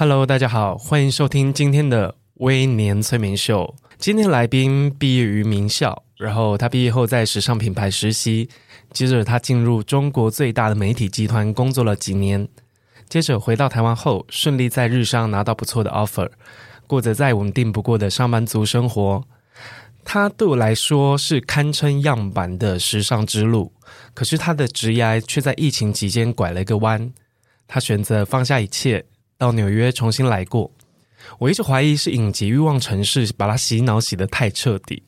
Hello，大家好，欢迎收听今天的微年催眠秀。今天来宾毕业于名校，然后他毕业后在时尚品牌实习，接着他进入中国最大的媒体集团工作了几年，接着回到台湾后，顺利在日商拿到不错的 offer，过着再稳定不过的上班族生活。他对我来说是堪称样板的时尚之路，可是他的职业却在疫情期间拐了一个弯，他选择放下一切。到纽约重新来过，我一直怀疑是影集《欲望城市》把他洗脑洗得太彻底。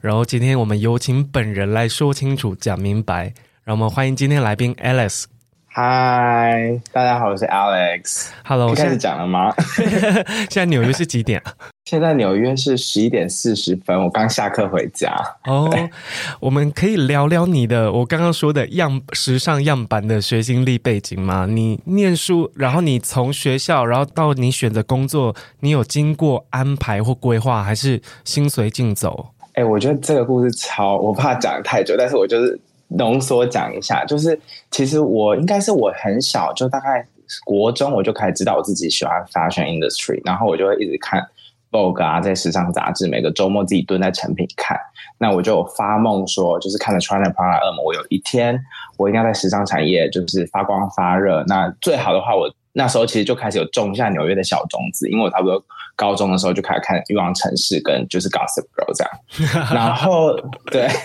然后今天我们有请本人来说清楚、讲明白。让我们欢迎今天来宾 Alice。嗨，大家好，我是 Alex。Hello，开始讲了吗？现在纽约是几点啊？现在纽约是十一点四十分，我刚下课回家。哦、oh，我们可以聊聊你的我刚刚说的样时尚样板的学经历背景吗？你念书，然后你从学校，然后到你选择工作，你有经过安排或规划，还是心随境走？哎、欸，我觉得这个故事超，我怕讲太久，但是我就是。浓缩讲一下，就是其实我应该是我很小就大概国中我就开始知道我自己喜欢 fashion industry，然后我就会一直看 Vogue 啊，在时尚杂志，每个周末自己蹲在成品看。那我就发梦说，就是看了 China Prada 恶魔，我有一天我一定要在时尚产业就是发光发热。那最好的话，我那时候其实就开始有种下纽约的小种子，因为我差不多高中的时候就开始看欲望城市跟就是 Gossip Girl 这样，然后对。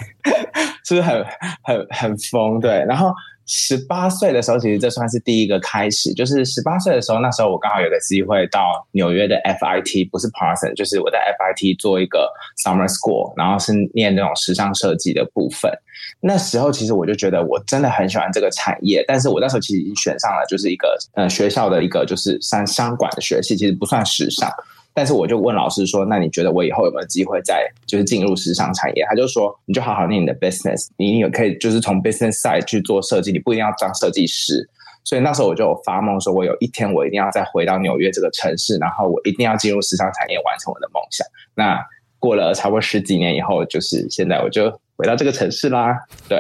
是不是很很很疯？对，然后十八岁的时候，其实这算是第一个开始。就是十八岁的时候，那时候我刚好有个机会到纽约的 FIT，不是 Parson，就是我在 FIT 做一个 Summer School，然后是念那种时尚设计的部分。那时候其实我就觉得我真的很喜欢这个产业，但是我那时候其实已经选上了，就是一个呃学校的一个就是商商管的学系，其实不算时尚。但是我就问老师说：“那你觉得我以后有没有机会再就是进入时尚产业？”他就说：“你就好好念你的 business，你也可以就是从 business side 去做设计，你不一定要当设计师。”所以那时候我就有发梦说：“我有一天我一定要再回到纽约这个城市，然后我一定要进入时尚产业，完成我的梦想。”那过了差不多十几年以后，就是现在我就回到这个城市啦。对，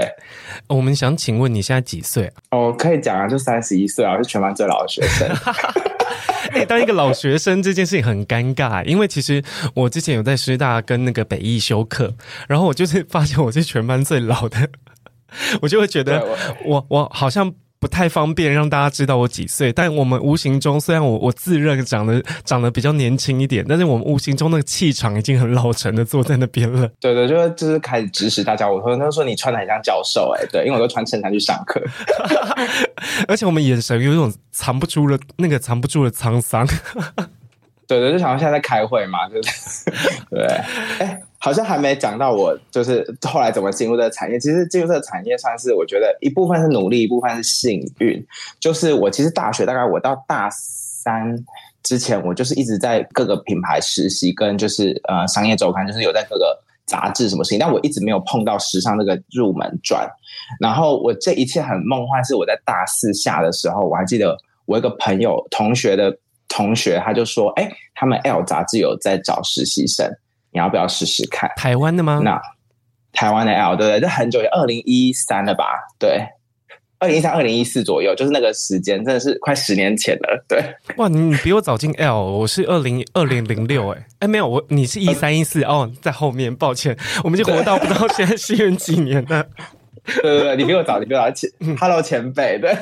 我们想请问你现在几岁啊？哦，可以讲啊，就三十一岁啊，是全班最老的学生。哎、欸，当一个老学生这件事情很尴尬，因为其实我之前有在师大跟那个北艺修课，然后我就是发现我是全班最老的，我就会觉得我我好像。不太方便让大家知道我几岁，但我们无形中虽然我我自认长得长得比较年轻一点，但是我们无形中那个气场已经很老成的坐在那边了。对 对，就是就是开始指使大家。我说他说你穿的很像教授哎，对，因为我都穿衬衫去上课，而且我们眼神有一种藏不住的那个藏不住的沧桑。对对，就想到现在在开会嘛，就是 对，哎。好像还没讲到我就是后来怎么进入这个产业。其实进入这个产业算是我觉得一部分是努力，一部分是幸运。就是我其实大学大概我到大三之前，我就是一直在各个品牌实习，跟就是呃商业周刊，就是有在各个杂志什么事情，但我一直没有碰到时尚这个入门转。然后我这一切很梦幻，是我在大四下的时候，我还记得我一个朋友同学的同学，他就说：“哎，他们 L 杂志有在找实习生。”你要不要试试看？台湾的吗？那台湾的 L 对不对？这很久，二零一三了吧？对，二零一三、二零一四左右，就是那个时间，真的是快十年前了。对，哇，你比我早进 L，我是二零二零零六，哎，哎，没有，我你是一三一四哦，在后面，抱歉，我们就活到不知道现在是元几年了。对对对，你比我早，你比我早前，Hello 前辈，对。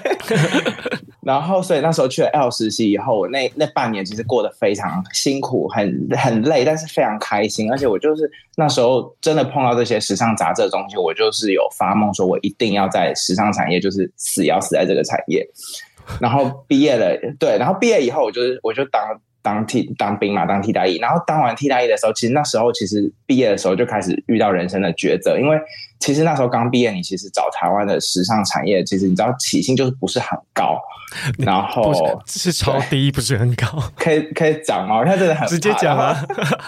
然后，所以那时候去了 L 实习以后，那那半年其实过得非常辛苦，很很累，但是非常开心。而且我就是那时候真的碰到这些时尚杂志的东西，我就是有发梦，说我一定要在时尚产业，就是死要死在这个产业。然后毕业了，对，然后毕业以后，我就是我就当。当替当兵嘛，当替代役。然后当完替代役的时候，其实那时候其实毕业的时候就开始遇到人生的抉择，因为其实那时候刚毕业，你其实找台湾的时尚产业，其实你知道起薪就是不是很高，然后是，是超低，不是很高。可以可以讲吗？我现在真的很 直接讲啊。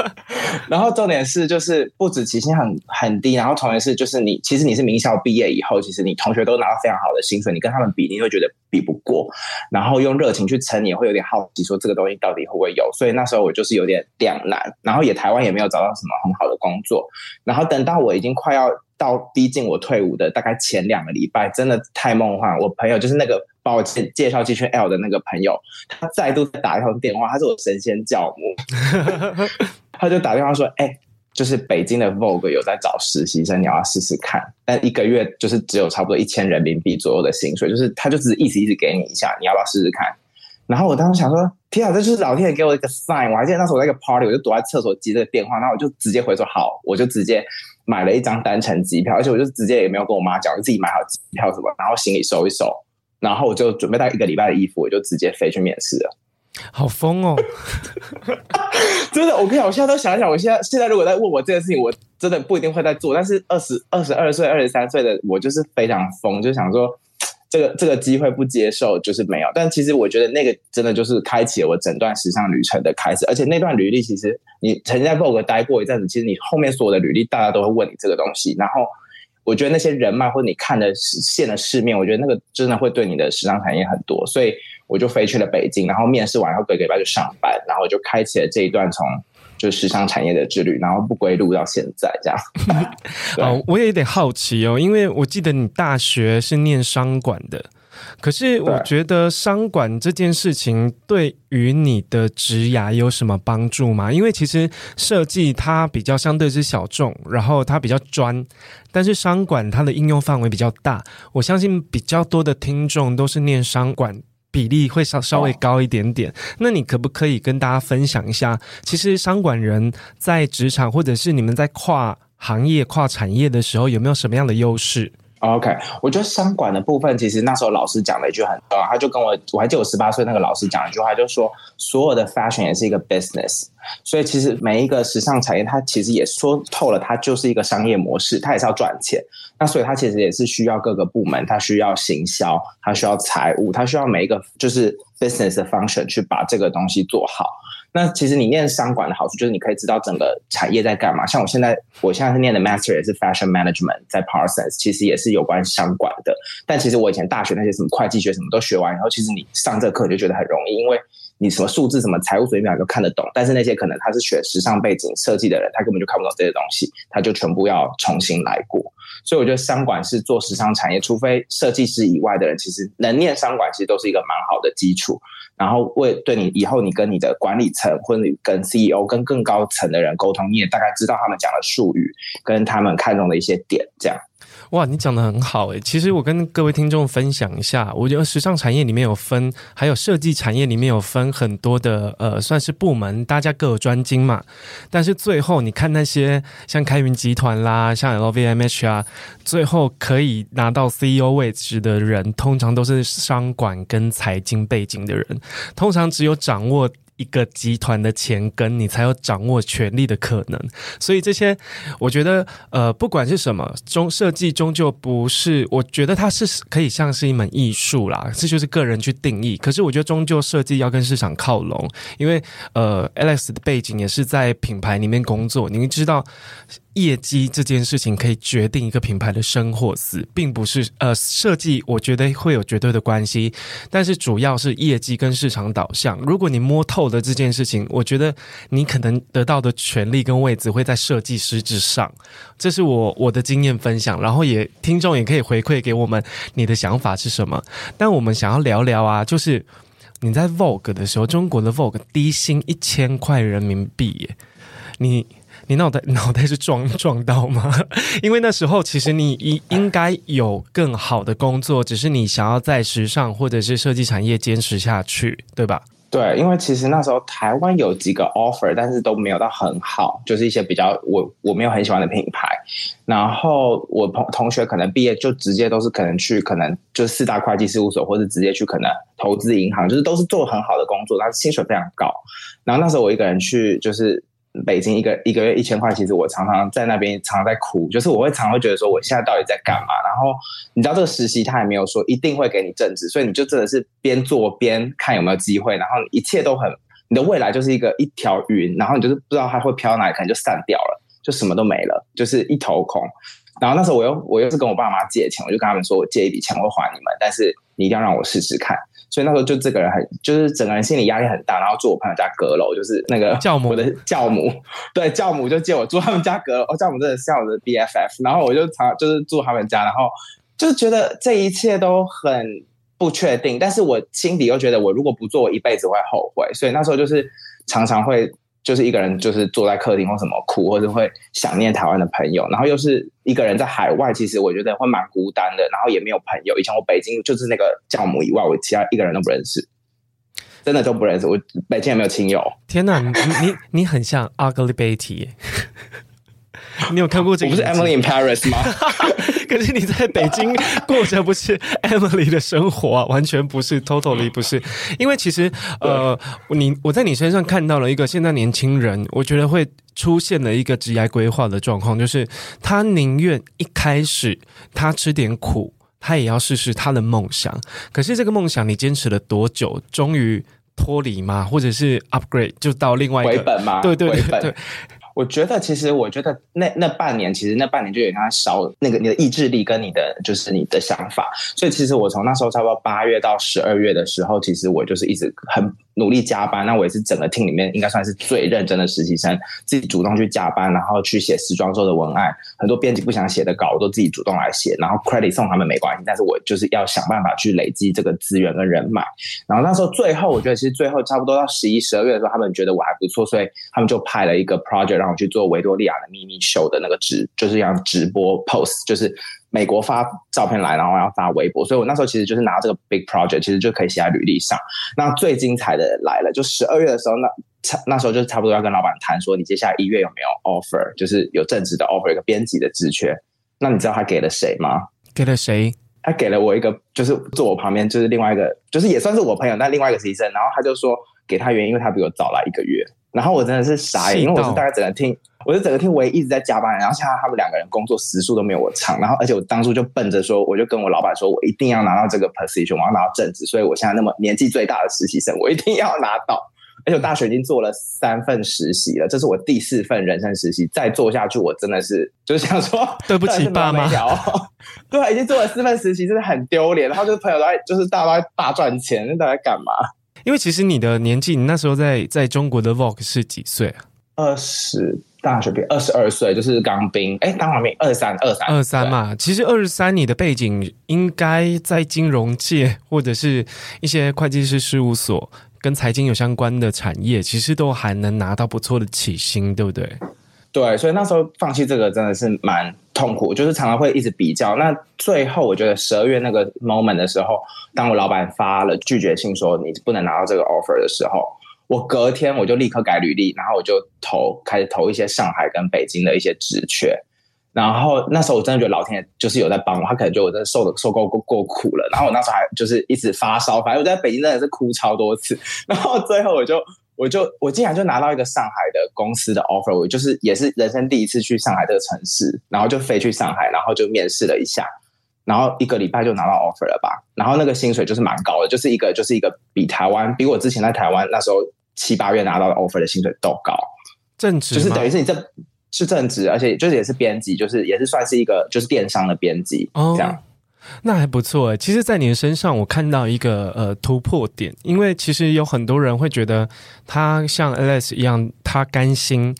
然后重点是就是不止起薪很很低，然后重点是就是你其实你是名校毕业以后，其实你同学都拿到非常好的薪水，你跟他们比，你会觉得比不过，然后用热情去撑，你也会有点好奇，说这个东西到底会不会有？所以那时候我就是有点两难，然后也台湾也没有找到什么很好的工作，然后等到我已经快要到逼近我退伍的大概前两个礼拜，真的太梦幻。我朋友就是那个把我介介绍进去 L 的那个朋友，他再度打一通电话，他是我神仙教母，他就打电话说：“哎、欸，就是北京的 Vogue 有在找实习生，你要试试看。但一个月就是只有差不多一千人民币左右的薪水，就是他就只是意思意思给你一下，你要不要试试看？”然后我当时想说，天啊，这就是老天爷给我一个 sign。我还记得那时候我在一个 party，我就躲在厕所接这个电话，然后我就直接回说好，我就直接买了一张单程机票，而且我就直接也没有跟我妈讲，我就自己买好机票什么，然后行李收一收，然后我就准备带一个礼拜的衣服，我就直接飞去面试了。好疯哦！真的，我跟你讲，我现在都想一想，我现在现在如果在问我这件事情，我真的不一定会在做。但是二十二十二岁、二十三岁的我就是非常疯，就想说。这个这个机会不接受就是没有，但其实我觉得那个真的就是开启了我整段时尚旅程的开始，而且那段履历其实你曾经在 Vogue 待过一阵子，其实你后面所有的履历大家都会问你这个东西，然后我觉得那些人脉或者你看的见的世面，我觉得那个真的会对你的时尚产业很多，所以我就飞去了北京，然后面试完后隔个礼拜就上班，然后就开启了这一段从。就时尚产业的之旅，然后不归路到现在这样。哦，我也有点好奇哦，因为我记得你大学是念商管的，可是我觉得商管这件事情对于你的职涯有什么帮助吗？因为其实设计它比较相对是小众，然后它比较专，但是商管它的应用范围比较大。我相信比较多的听众都是念商管。比例会稍稍微高一点点，那你可不可以跟大家分享一下？其实商管人在职场，或者是你们在跨行业、跨产业的时候，有没有什么样的优势？OK，我觉得商管的部分，其实那时候老师讲了一句很重要，他就跟我，我还记得我十八岁那个老师讲一句话，就说所有的 fashion 也是一个 business，所以其实每一个时尚产业，它其实也说透了，它就是一个商业模式，它也是要赚钱。那所以它其实也是需要各个部门，它需要行销，它需要财务，它需要每一个就是 business 的 function 去把这个东西做好。那其实你念商管的好处就是你可以知道整个产业在干嘛。像我现在，我现在是念的 master 也是 fashion management，在 Parsons，其实也是有关商管的。但其实我以前大学那些什么会计学什么都学完以后，其实你上这课就觉得很容易，因为你什么数字、什么财务、随便都看得懂。但是那些可能他是学时尚背景设计的人，他根本就看不懂这些东西，他就全部要重新来过。所以我觉得商管是做时尚产业，除非设计师以外的人，其实能念商管，其实都是一个蛮好的基础。然后为对你以后你跟你的管理层或者你跟 CEO 跟更高层的人沟通，你也大概知道他们讲的术语跟他们看中的一些点，这样。哇，你讲得很好诶。其实我跟各位听众分享一下，我觉得时尚产业里面有分，还有设计产业里面有分很多的呃，算是部门，大家各有专精嘛。但是最后你看那些像开云集团啦，像 LVMH 啊，最后可以拿到 CEO 位置的人，通常都是商管跟财经背景的人，通常只有掌握。一个集团的前根你才有掌握权力的可能，所以这些我觉得，呃，不管是什么，终设计终究不是，我觉得它是可以像是一门艺术啦，这就是个人去定义。可是我觉得终究设计要跟市场靠拢，因为呃，Alex 的背景也是在品牌里面工作，你知道。业绩这件事情可以决定一个品牌的生或死，并不是呃设计，我觉得会有绝对的关系，但是主要是业绩跟市场导向。如果你摸透了这件事情，我觉得你可能得到的权利跟位置会在设计师之上。这是我我的经验分享，然后也听众也可以回馈给我们你的想法是什么。但我们想要聊聊啊，就是你在 Vogue 的时候，中国的 Vogue 低薪一千块人民币耶，你。你脑袋 脑袋是撞 撞到吗？因为那时候其实你应应该有更好的工作，只是你想要在时尚或者是设计产业坚持下去，对吧？对，因为其实那时候台湾有几个 offer，但是都没有到很好，就是一些比较我我没有很喜欢的品牌。然后我同同学可能毕业就直接都是可能去可能就四大会计事务所，或者直接去可能投资银行，就是都是做很好的工作，但是薪水非常高。然后那时候我一个人去就是。北京一个一个月一千块，其实我常常在那边常常在哭，就是我会常会觉得说我现在到底在干嘛？然后你知道这个实习他也没有说一定会给你正职，所以你就真的是边做边看有没有机会，然后一切都很，你的未来就是一个一条云，然后你就是不知道它会飘到哪里，可能就散掉了，就什么都没了，就是一头空。然后那时候我又我又是跟我爸妈借钱，我就跟他们说我借一笔钱我会还你们，但是你一定要让我试试看。所以那时候就这个人很，就是整个人心理压力很大，然后住我朋友家阁楼，就是那个教母，我的教母，对，教母就借我住他们家阁楼，哦，教母真的是我的 BFF，然后我就常就是住他们家，然后就觉得这一切都很不确定，但是我心底又觉得我如果不做，我一辈子会后悔，所以那时候就是常常会。就是一个人，就是坐在客厅或什么哭，或者会想念台湾的朋友，然后又是一个人在海外，其实我觉得会蛮孤单的，然后也没有朋友。以前我北京就是那个教母以外，我其他一个人都不认识，真的都不认识。我北京也没有亲友。天哪，你你你很像 Ugly Betty。你有看过这个？不是 Emily in Paris 吗？可是你在北京过着不是 Emily 的生活啊，完全不是，totally 不是。因为其实呃，你我在你身上看到了一个现在年轻人，我觉得会出现了一个职业规划的状况，就是他宁愿一开始他吃点苦，他也要试试他的梦想。可是这个梦想你坚持了多久？终于脱离吗？或者是 upgrade 就到另外一个回本吗？对对对对。我觉得，其实我觉得那那半年，其实那半年就有他烧那个你的意志力跟你的就是你的想法。所以其实我从那时候差不多八月到十二月的时候，其实我就是一直很努力加班。那我也是整个 team 里面应该算是最认真的实习生，自己主动去加班，然后去写时装周的文案。很多编辑不想写的稿，我都自己主动来写，然后 credit 送他们没关系，但是我就是要想办法去累积这个资源跟人脉。然后那时候最后，我觉得其实最后差不多到十一、十二月的时候，他们觉得我还不错，所以他们就派了一个 project 让我。去做维多利亚的秘密秀的那个直，就是要直播 post，就是美国发照片来，然后要发微博，所以我那时候其实就是拿这个 big project，其实就可以写在履历上。那最精彩的来了，就十二月的时候，那差那时候就差不多要跟老板谈说，你接下来一月有没有 offer，就是有正职的 offer，一个编辑的职缺。那你知道他给了谁吗？给了谁？他给了我一个，就是坐我旁边，就是另外一个，就是也算是我朋友，但另外一个实习生。然后他就说给他原因，因为他比我早来一个月。然后我真的是傻眼，因为我是大概整个听，我是整个厅唯一一直在加班，然后现在他们两个人工作时数都没有我长，然后而且我当初就奔着说，我就跟我老板说，我一定要拿到这个 position，我要拿到正职，所以我现在那么年纪最大的实习生，我一定要拿到。而且我大学已经做了三份实习了，这是我第四份人生实习，再做下去我真的是就是想说 对不起爸妈，对，已经做了四份实习，真的很丢脸。然后就是朋友都在，就是大家都在大赚钱，那大家干嘛？因为其实你的年纪，你那时候在在中国的 Vogue 是几岁啊？二十，大学毕业，二十二岁，就是刚兵。哎，当完兵，二三，二三，二三嘛。其实二十三，你的背景应该在金融界或者是一些会计师事务所跟财经有相关的产业，其实都还能拿到不错的起薪，对不对？对，所以那时候放弃这个真的是蛮痛苦，就是常常会一直比较。那最后我觉得十二月那个 moment 的时候，当我老板发了拒绝信说你不能拿到这个 offer 的时候，我隔天我就立刻改履历，然后我就投开始投一些上海跟北京的一些职缺。然后那时候我真的觉得老天爷就是有在帮我，他可能觉得我真的受的受够够够苦了。然后我那时候还就是一直发烧，反正我在北京真的是哭超多次。然后最后我就。我就我竟然就拿到一个上海的公司的 offer，我就是也是人生第一次去上海这个城市，然后就飞去上海，然后就面试了一下，然后一个礼拜就拿到 offer 了吧，然后那个薪水就是蛮高的，就是一个就是一个比台湾比我之前在台湾那时候七八月拿到的 offer 的薪水都高，正职就是等于是你这是正职，而且就是也是编辑，就是也是算是一个就是电商的编辑、哦、这样。那还不错诶，其实，在你的身上，我看到一个呃突破点，因为其实有很多人会觉得他像 Alex 一样，他甘心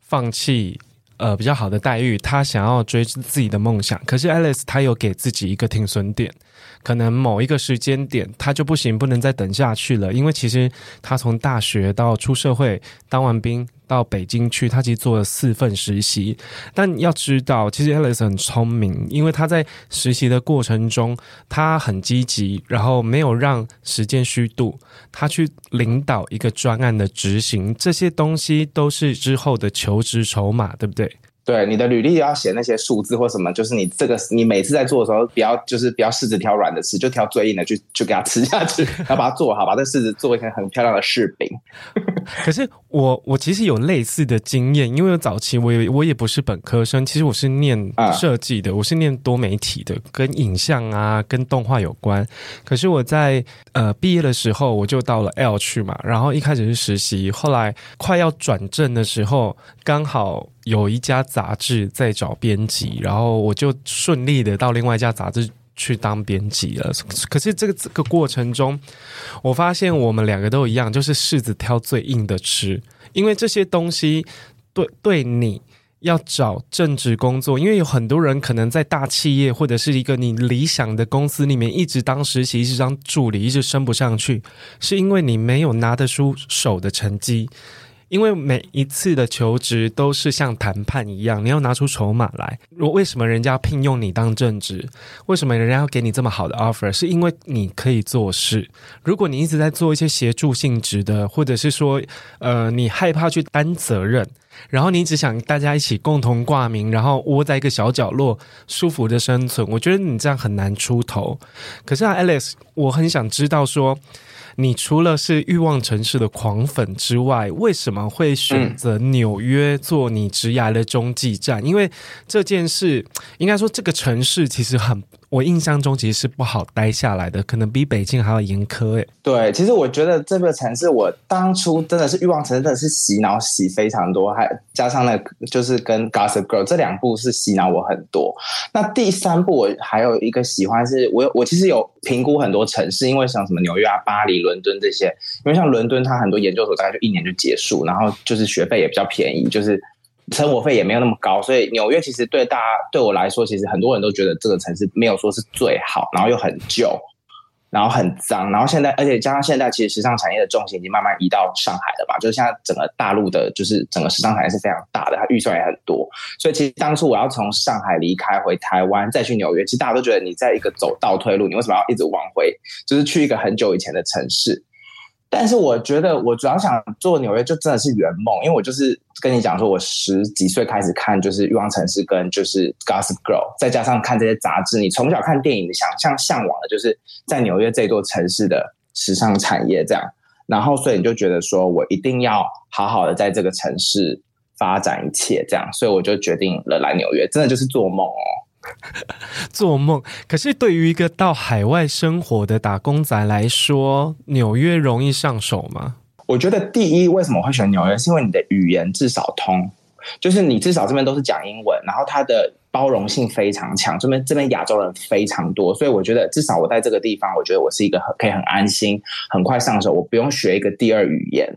放弃呃比较好的待遇，他想要追自己的梦想。可是 Alex 他有给自己一个停损点，可能某一个时间点他就不行，不能再等下去了。因为其实他从大学到出社会，当完兵。到北京去，他其实做了四份实习。但要知道，其实 Alice 很聪明，因为他在实习的过程中，他很积极，然后没有让时间虚度，他去领导一个专案的执行，这些东西都是之后的求职筹码，对不对？对，你的履历要写那些数字或什么，就是你这个你每次在做的时候，不要就是不要柿子挑软的吃，就挑最硬的去就给它吃下去，然后把它做好，把这柿子做一个很漂亮的柿饼。可是我我其实有类似的经验，因为早期我也我也不是本科生，其实我是念设计的，嗯、我是念多媒体的，跟影像啊跟动画有关。可是我在呃毕业的时候，我就到了 L 去嘛，然后一开始是实习，后来快要转正的时候，刚好。有一家杂志在找编辑，然后我就顺利的到另外一家杂志去当编辑了。可是这个这个过程中，我发现我们两个都一样，就是柿子挑最硬的吃，因为这些东西对对你要找正职工作，因为有很多人可能在大企业或者是一个你理想的公司里面一直当实习，一直当助理，一直升不上去，是因为你没有拿得出手的成绩。因为每一次的求职都是像谈判一样，你要拿出筹码来。如为什么人家聘用你当正职？为什么人家要给你这么好的 offer？是因为你可以做事。如果你一直在做一些协助性质的，或者是说，呃，你害怕去担责任，然后你只想大家一起共同挂名，然后窝在一个小角落舒服的生存，我觉得你这样很难出头。可是啊，Alex，我很想知道说。你除了是欲望城市的狂粉之外，为什么会选择纽约做你职涯的中继站？因为这件事，应该说这个城市其实很。我印象中其实是不好待下来的，可能比北京还要严苛诶。对，其实我觉得这个城市，我当初真的是欲望城市，真的是洗脑洗非常多，还加上那个就是跟 Gossip Girl 这两部是洗脑我很多。那第三部我还有一个喜欢是，我我其实有评估很多城市，因为像什么纽约啊、巴黎、伦敦这些，因为像伦敦它很多研究所大概就一年就结束，然后就是学费也比较便宜，就是。生活费也没有那么高，所以纽约其实对大家对我来说，其实很多人都觉得这个城市没有说是最好，然后又很旧，然后很脏，然后现在而且加上现在其实时尚产业的重心已经慢慢移到上海了吧，就是现在整个大陆的，就是整个时尚产业是非常大的，它预算也很多，所以其实当初我要从上海离开回台湾再去纽约，其实大家都觉得你在一个走倒退路，你为什么要一直往回，就是去一个很久以前的城市？但是我觉得，我主要想做纽约，就真的是圆梦，因为我就是跟你讲说，我十几岁开始看就是《欲望城市》跟就是《Gossip Girl》，再加上看这些杂志，你从小看电影，你想象向往的就是在纽约这座城市的时尚产业这样，然后所以你就觉得说我一定要好好的在这个城市发展一切这样，所以我就决定了来纽约，真的就是做梦哦。做梦，可是对于一个到海外生活的打工仔来说，纽约容易上手吗？我觉得第一，为什么会选纽约，是因为你的语言至少通，就是你至少这边都是讲英文，然后它的包容性非常强，这边这边亚洲人非常多，所以我觉得至少我在这个地方，我觉得我是一个很可以很安心、很快上手，我不用学一个第二语言。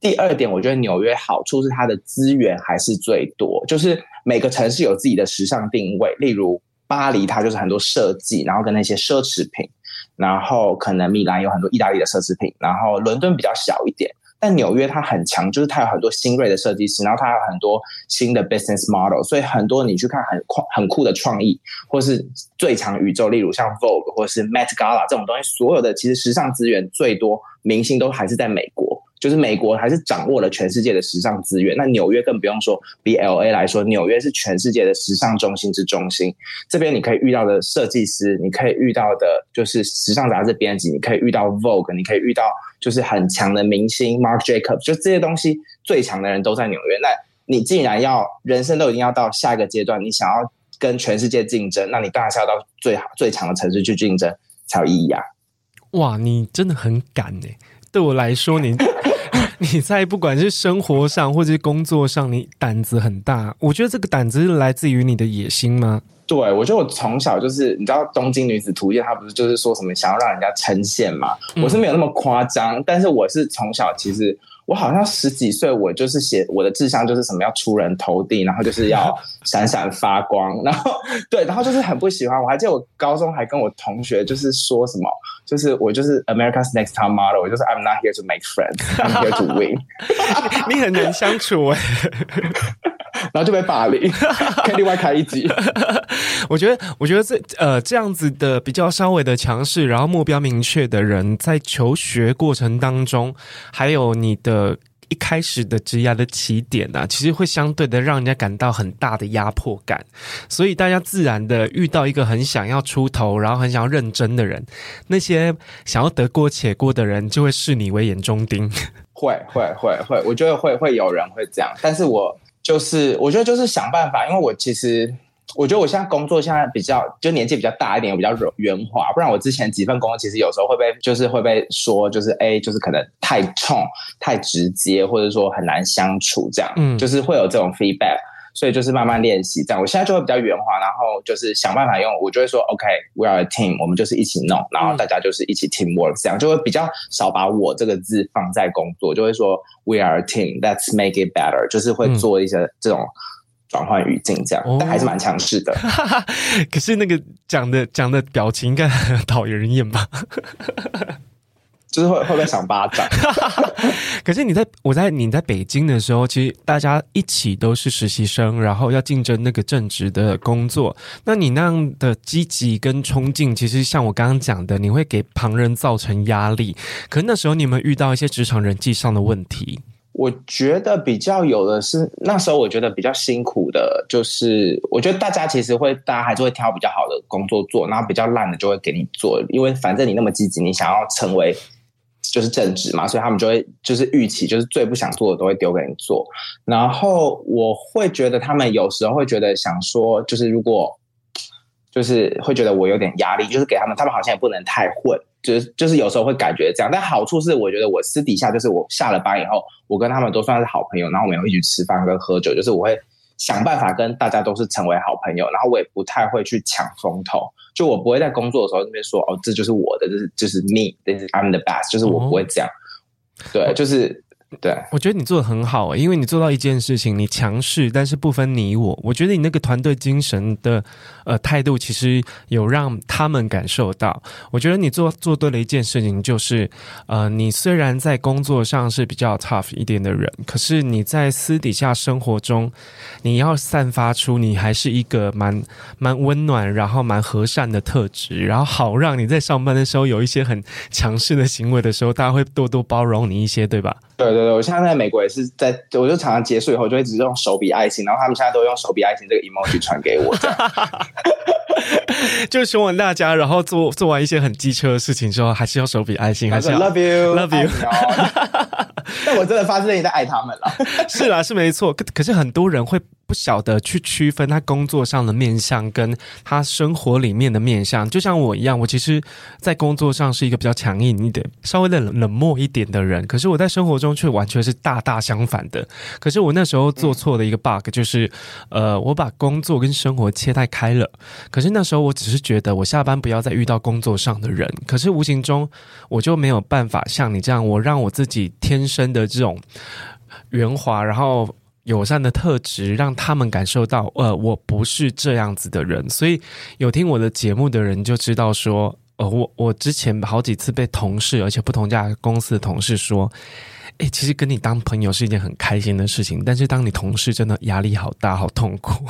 第二点，我觉得纽约好处是它的资源还是最多，就是每个城市有自己的时尚定位。例如巴黎，它就是很多设计，然后跟那些奢侈品；然后可能米兰有很多意大利的奢侈品；然后伦敦比较小一点，但纽约它很强，就是它有很多新锐的设计师，然后它有很多新的 business model，所以很多你去看很酷很酷的创意，或是最强宇宙，例如像 Vogue 或是 Met Gala 这种东西，所有的其实时尚资源最多，明星都还是在美国。就是美国还是掌握了全世界的时尚资源，那纽约更不用说。比 LA 来说，纽约是全世界的时尚中心之中心。这边你可以遇到的设计师，你可以遇到的就是时尚杂志编辑，你可以遇到 Vogue，你可以遇到就是很强的明星 Mark Jacobs，就这些东西最强的人都在纽约。那你既然要人生都已经要到下一个阶段，你想要跟全世界竞争，那你当然是要到最好最强的城市去竞争才有意义啊！哇，你真的很敢呢！对我来说，你。你在不管是生活上或者是工作上，你胆子很大。我觉得这个胆子是来自于你的野心吗？对，我觉得我从小就是，你知道《东京女子图鉴》，它不是就是说什么想要让人家称羡嘛？我是没有那么夸张，嗯、但是我是从小其实。我好像十几岁，我就是写我的志向就是什么要出人头地，然后就是要 闪闪发光，然后对，然后就是很不喜欢。我还记得我高中还跟我同学就是说什么，就是我就是 America's Next Top Model，我就是 I'm not here to make friends，I'm here to win。你很难相处哎，然后就被霸凌，可以另外开一集。我觉得，我觉得这呃这样子的比较稍微的强势，然后目标明确的人，在求学过程当中，还有你的。一开始的职涯的起点啊，其实会相对的让人家感到很大的压迫感，所以大家自然的遇到一个很想要出头，然后很想要认真的人，那些想要得过且过的人，就会视你为眼中钉。会会会会，我觉得会会有人会这样，但是我就是我觉得就是想办法，因为我其实。我觉得我现在工作现在比较就年纪比较大一点，比较圆滑。不然我之前几份工作其实有时候会被就是会被说就是哎，就是可能太冲、太直接，或者说很难相处这样。嗯，就是会有这种 feedback。所以就是慢慢练习这样。我现在就会比较圆滑，然后就是想办法用。我就会说 OK，we are a team，我们就是一起弄，然后大家就是一起 teamwork 这样，就会比较少把我这个字放在工作，就会说 we are a team，let's make it better，就是会做一些这种。转换语境这样，哦、但还是蛮强势的。可是那个讲的讲的表情应该很讨人厌吧？就是会会被赏巴掌。可是你在我在你在北京的时候，其实大家一起都是实习生，然后要竞争那个正职的工作。那你那样的积极跟冲劲，其实像我刚刚讲的，你会给旁人造成压力。可是那时候你们遇到一些职场人际上的问题？我觉得比较有的是那时候，我觉得比较辛苦的，就是我觉得大家其实会，大家还是会挑比较好的工作做，然后比较烂的就会给你做，因为反正你那么积极，你想要成为就是正职嘛，所以他们就会就是预期，就是最不想做的都会丢给你做。然后我会觉得他们有时候会觉得想说，就是如果就是会觉得我有点压力，就是给他们，他们好像也不能太混。就是就是有时候会感觉这样，但好处是我觉得我私底下就是我下了班以后，我跟他们都算是好朋友，然后我们也会一起吃饭跟喝酒，就是我会想办法跟大家都是成为好朋友，然后我也不太会去抢风头，就我不会在工作的时候那边说哦，这就是我的，这是就是 me，this is I'm the best，就是我不会这样，对，就是。对，我觉得你做的很好，因为你做到一件事情，你强势，但是不分你我。我觉得你那个团队精神的呃态度，其实有让他们感受到。我觉得你做做对了一件事情，就是呃，你虽然在工作上是比较 tough 一点的人，可是你在私底下生活中，你要散发出你还是一个蛮蛮温暖，然后蛮和善的特质，然后好让你在上班的时候有一些很强势的行为的时候，大家会多多包容你一些，对吧？对对对，我现在在美国也是在，我就常常结束以后就一直用手比爱心，然后他们现在都用手比爱心这个 emoji 传给我，就凶完大家，然后做做完一些很机车的事情之后，还是要手比爱心，还是要 love you love you。但我真的发现你在爱他们了，是啦，是没错，可可是很多人会。不晓得去区分他工作上的面相跟他生活里面的面相，就像我一样，我其实，在工作上是一个比较强硬一点、稍微冷冷漠一点的人，可是我在生活中却完全是大大相反的。可是我那时候做错了一个 bug，就是，呃，我把工作跟生活切太开了。可是那时候我只是觉得，我下班不要再遇到工作上的人，可是无形中我就没有办法像你这样，我让我自己天生的这种圆滑，然后。友善的特质让他们感受到，呃，我不是这样子的人，所以有听我的节目的人就知道说，呃，我我之前好几次被同事，而且不同家公司的同事说，哎，其实跟你当朋友是一件很开心的事情，但是当你同事真的压力好大，好痛苦。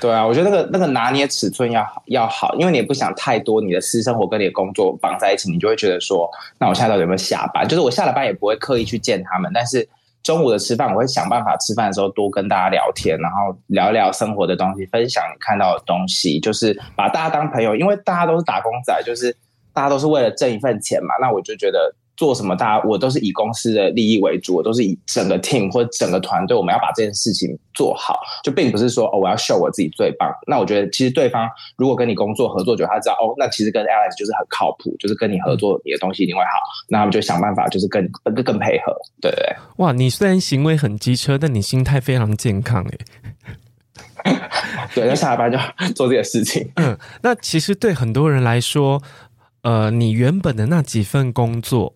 对啊，我觉得那个那个拿捏尺寸要要好，因为你也不想太多，你的私生活跟你的工作绑在一起，你就会觉得说，那我现在到底有没有下班？就是我下了班也不会刻意去见他们，但是。中午的吃饭，我会想办法吃饭的时候多跟大家聊天，然后聊一聊生活的东西，分享看到的东西，就是把大家当朋友，因为大家都是打工仔，就是大家都是为了挣一份钱嘛。那我就觉得。做什么？大家我都是以公司的利益为主，我都是以整个 team 或者整个团队，我们要把这件事情做好，就并不是说哦，我要 show 我自己最棒。那我觉得其实对方如果跟你工作合作久，他知道哦，那其实跟 Alex 就是很靠谱，就是跟你合作，你的东西一定会好。那他们就想办法，就是更更更配合，对不对？哇，你虽然行为很机车，但你心态非常健康诶。对，那下了班就做这个事情。嗯，那其实对很多人来说，呃，你原本的那几份工作。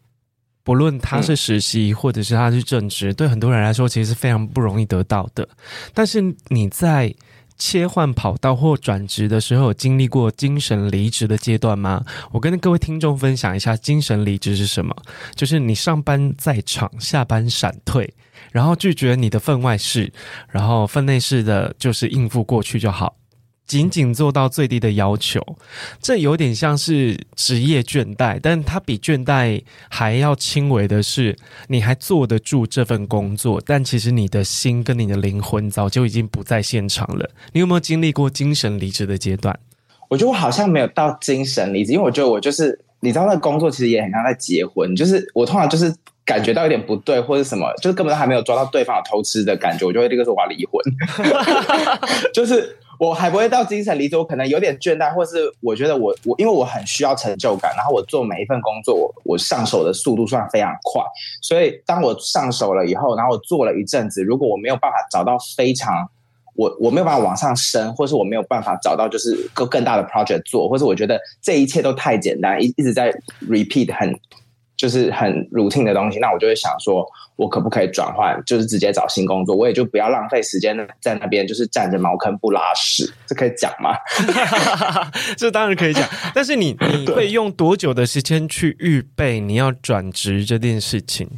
不论他是实习，或者是他是正职，嗯，对很多人来说，其实是非常不容易得到的。但是你在切换跑道或转职的时候，有经历过精神离职的阶段吗？我跟各位听众分享一下，精神离职是什么？就是你上班在场，下班闪退，然后拒绝你的分外事，然后分内事的就是应付过去就好。仅仅做到最低的要求，这有点像是职业倦怠，但它比倦怠还要轻微的是，你还坐得住这份工作，但其实你的心跟你的灵魂早就已经不在现场了。你有没有经历过精神离职的阶段？我觉得我好像没有到精神离职，因为我觉得我就是，你知道，那个工作其实也很像在结婚，就是我通常就是感觉到有点不对，或者什么，就是根本都还没有抓到对方有偷吃的感觉，我就会立刻说我要离婚，就是。我还不会到精神离职，我可能有点倦怠，或是我觉得我我因为我很需要成就感，然后我做每一份工作，我我上手的速度算非常快，所以当我上手了以后，然后我做了一阵子，如果我没有办法找到非常我我没有办法往上升，或是我没有办法找到就是更更大的 project 做，或是我觉得这一切都太简单，一一直在 repeat 很。就是很 routine 的东西，那我就会想说，我可不可以转换，就是直接找新工作，我也就不要浪费时间在那边，就是站着茅坑不拉屎，这可以讲吗？这当然可以讲，但是你 你会用多久的时间去预备你要转职这件事情？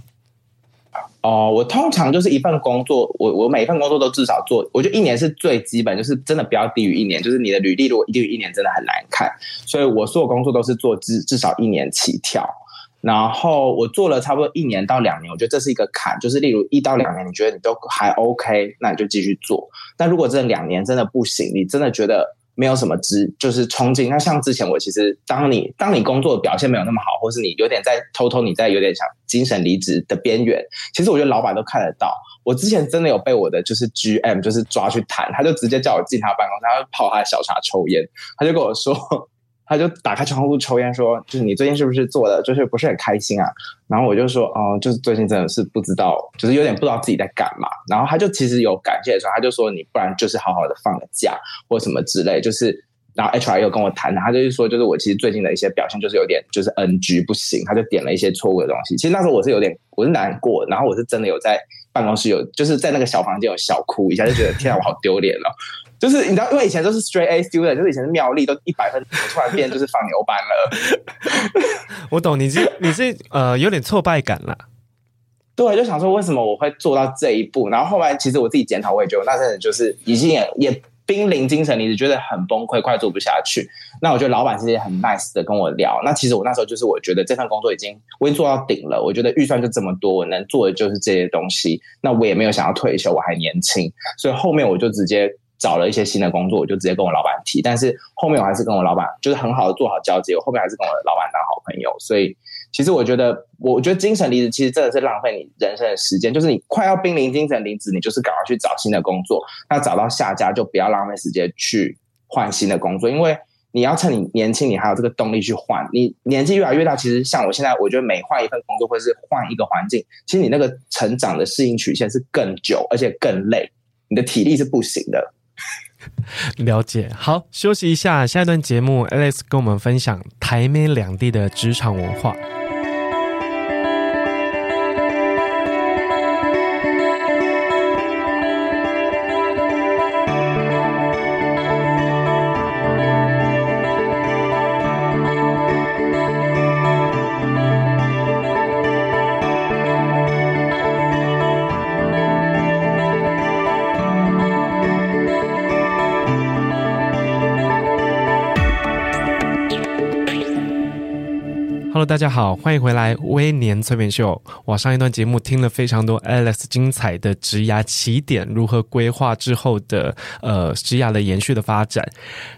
哦，我通常就是一份工作，我我每一份工作都至少做，我觉得一年是最基本，就是真的不要低于一年，就是你的履历如果低于一年，真的很难看，所以我所有工作都是做至至少一年起跳。然后我做了差不多一年到两年，我觉得这是一个坎，就是例如一到两年，你觉得你都还 OK，那你就继续做。但如果这两年真的不行，你真的觉得没有什么资，就是冲劲。那像之前我其实，当你当你工作的表现没有那么好，或是你有点在偷偷你在有点想精神离职的边缘，其实我觉得老板都看得到。我之前真的有被我的就是 GM 就是抓去谈，他就直接叫我进他办公室，他泡他的小茶抽烟，他就跟我说。他就打开窗户抽烟，说：“就是你最近是不是做的就是不是很开心啊？”然后我就说：“哦、就是最近真的是不知道，就是有点不知道自己在干嘛。”然后他就其实有感谢的时候，他就说：“你不然就是好好的放个假或什么之类。”就是，然后 HR 又跟我谈，他就是说：“就是我其实最近的一些表现就是有点就是 NG 不行。”他就点了一些错误的东西。其实那时候我是有点我是难过，然后我是真的有在办公室有就是在那个小房间有小哭一下，就觉得天啊，我好丢脸了。就是你知道，因为以前都是 straight A student，就是以前是妙丽都一百分，突然变就是放牛班了。我懂，你是你是呃有点挫败感啦。对，就想说为什么我会做到这一步，然后后来其实我自己检讨，我也觉得那阵子就是已经也也濒临精神离职，觉得很崩溃，快做不下去。那我觉得老板其实也很 nice 的跟我聊。那其实我那时候就是我觉得这份工作已经我已经做到顶了，我觉得预算就这么多，我能做的就是这些东西。那我也没有想要退休，我还年轻，所以后面我就直接。找了一些新的工作，我就直接跟我老板提，但是后面我还是跟我老板就是很好的做好交接，我后面还是跟我的老板当好朋友。所以其实我觉得，我觉得精神离职其实真的是浪费你人生的时间，就是你快要濒临精神离职，你就是赶快去找新的工作。那找到下家就不要浪费时间去换新的工作，因为你要趁你年轻，你还有这个动力去换。你年纪越来越大，其实像我现在，我觉得每换一份工作或是换一个环境，其实你那个成长的适应曲线是更久，而且更累，你的体力是不行的。了解，好，休息一下，下一段节目，Alex 跟我们分享台美两地的职场文化。Hello，大家好，欢迎回来微年催眠秀。我上一段节目听了非常多 Alex 精彩的职涯起点，如何规划之后的呃职涯的延续的发展。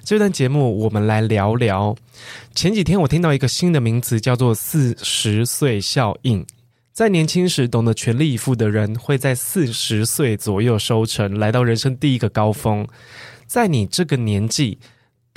这段节目我们来聊聊。前几天我听到一个新的名词，叫做“四十岁效应”。在年轻时懂得全力以赴的人，会在四十岁左右收成，来到人生第一个高峰。在你这个年纪。